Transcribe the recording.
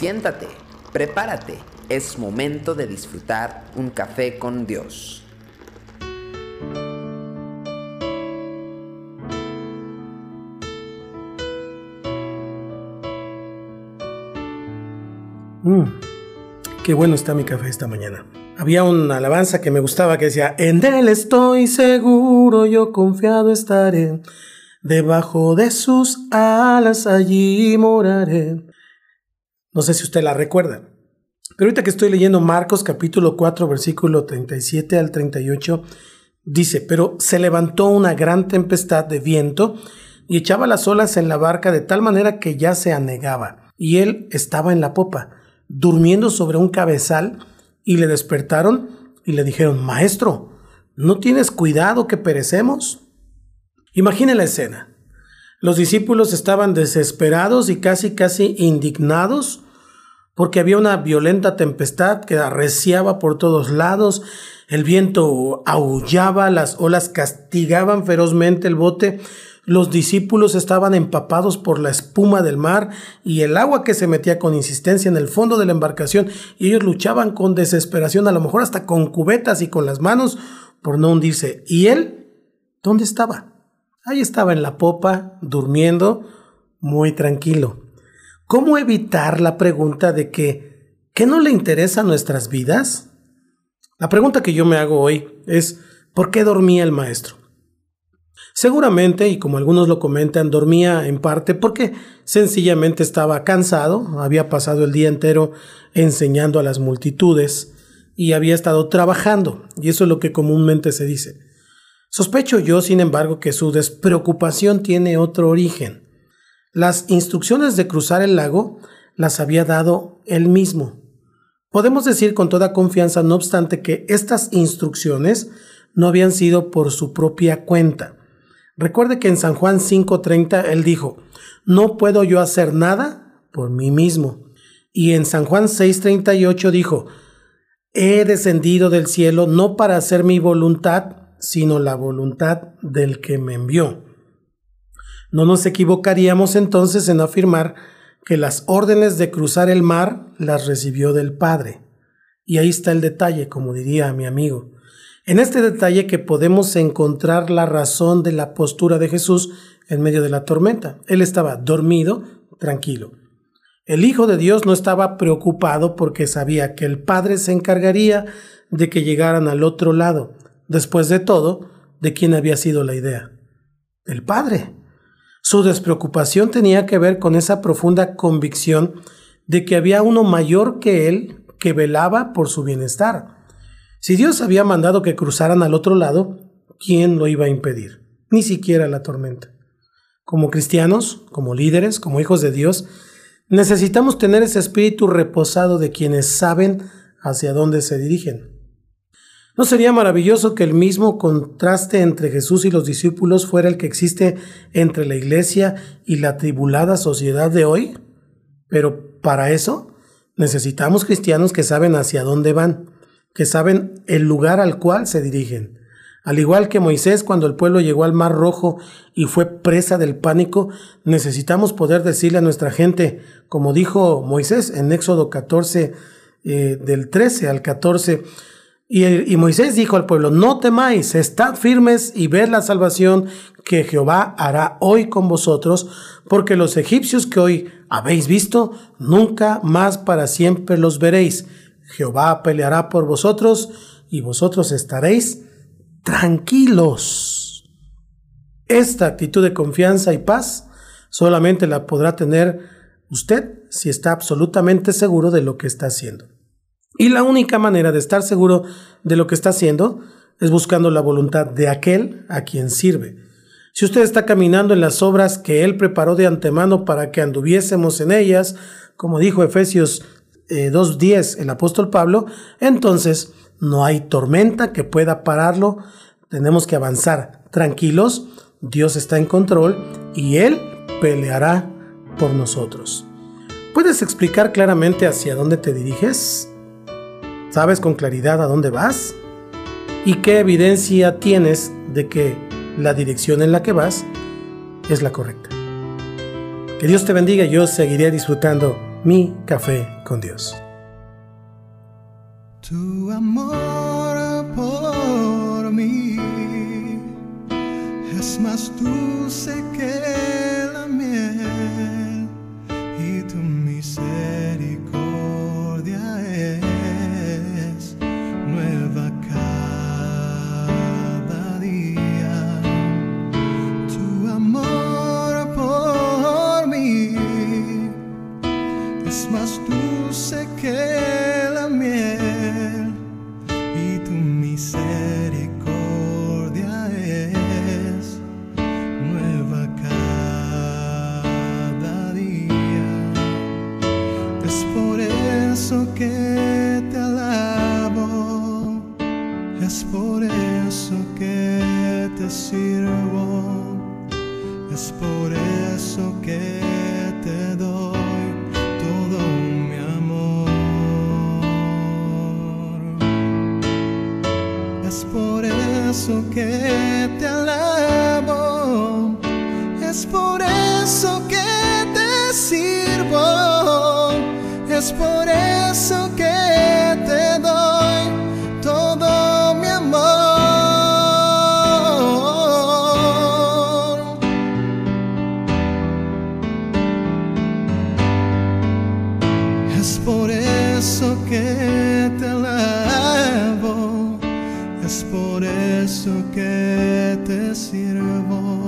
Siéntate, prepárate, es momento de disfrutar un café con Dios. Mmm, qué bueno está mi café esta mañana. Había una alabanza que me gustaba que decía, en él estoy seguro, yo confiado estaré, debajo de sus alas allí moraré. No sé si usted la recuerda. Pero ahorita que estoy leyendo Marcos capítulo 4 versículo 37 al 38, dice, pero se levantó una gran tempestad de viento y echaba las olas en la barca de tal manera que ya se anegaba, y él estaba en la popa durmiendo sobre un cabezal y le despertaron y le dijeron, Maestro, ¿no tienes cuidado que perecemos? Imagine la escena. Los discípulos estaban desesperados y casi casi indignados porque había una violenta tempestad que arreciaba por todos lados, el viento aullaba, las olas castigaban ferozmente el bote los discípulos estaban empapados por la espuma del mar y el agua que se metía con insistencia en el fondo de la embarcación y ellos luchaban con desesperación, a lo mejor hasta con cubetas y con las manos por no hundirse. ¿Y él? ¿Dónde estaba? Ahí estaba en la popa, durmiendo, muy tranquilo. ¿Cómo evitar la pregunta de que, ¿qué no le interesa nuestras vidas? La pregunta que yo me hago hoy es, ¿por qué dormía el maestro? Seguramente, y como algunos lo comentan, dormía en parte porque sencillamente estaba cansado, había pasado el día entero enseñando a las multitudes y había estado trabajando, y eso es lo que comúnmente se dice. Sospecho yo, sin embargo, que su despreocupación tiene otro origen. Las instrucciones de cruzar el lago las había dado él mismo. Podemos decir con toda confianza, no obstante, que estas instrucciones no habían sido por su propia cuenta. Recuerde que en San Juan 5:30 él dijo, no puedo yo hacer nada por mí mismo. Y en San Juan 6:38 dijo, he descendido del cielo no para hacer mi voluntad, sino la voluntad del que me envió. No nos equivocaríamos entonces en afirmar que las órdenes de cruzar el mar las recibió del Padre. Y ahí está el detalle, como diría mi amigo. En este detalle que podemos encontrar la razón de la postura de Jesús en medio de la tormenta. Él estaba dormido, tranquilo. El Hijo de Dios no estaba preocupado porque sabía que el Padre se encargaría de que llegaran al otro lado. Después de todo, ¿de quién había sido la idea? El Padre. Su despreocupación tenía que ver con esa profunda convicción de que había uno mayor que él que velaba por su bienestar. Si Dios había mandado que cruzaran al otro lado, ¿quién lo iba a impedir? Ni siquiera la tormenta. Como cristianos, como líderes, como hijos de Dios, necesitamos tener ese espíritu reposado de quienes saben hacia dónde se dirigen. ¿No sería maravilloso que el mismo contraste entre Jesús y los discípulos fuera el que existe entre la iglesia y la tribulada sociedad de hoy? Pero para eso necesitamos cristianos que saben hacia dónde van, que saben el lugar al cual se dirigen. Al igual que Moisés cuando el pueblo llegó al Mar Rojo y fue presa del pánico, necesitamos poder decirle a nuestra gente, como dijo Moisés en Éxodo 14, eh, del 13 al 14, y, Moisés dijo al pueblo, no temáis, estad firmes y ved la salvación que Jehová hará hoy con vosotros, porque los egipcios que hoy habéis visto, nunca más para siempre los veréis Jehová peleará por vosotros y vosotros estaréis tranquilos. Esta actitud de confianza y paz solamente la podrá tener usted si está absolutamente seguro de lo que está haciendo. Y la única manera de estar seguro de lo que está haciendo es buscando la voluntad de aquel a quien sirve. Si usted está caminando en las obras que Él preparó de antemano para que anduviésemos en ellas, como dijo Efesios 2.10 eh, el apóstol Pablo, entonces no hay tormenta que pueda pararlo, tenemos que avanzar tranquilos, Dios está en control y Él peleará por nosotros. ¿Puedes explicar claramente hacia dónde te diriges? ¿Sabes con claridad a dónde vas? ¿Y qué evidencia tienes de que la dirección en la que vas es la correcta? Que Dios te bendiga, yo seguiré disfrutando mi café con Dios. Tu amor por mí es más dulce que la miel y tu más dulce que la miel y tu misericordia es nueva cada día. Es por eso que te alabo, es por eso que te sirvo, es por eso que eso eso que te sirvo,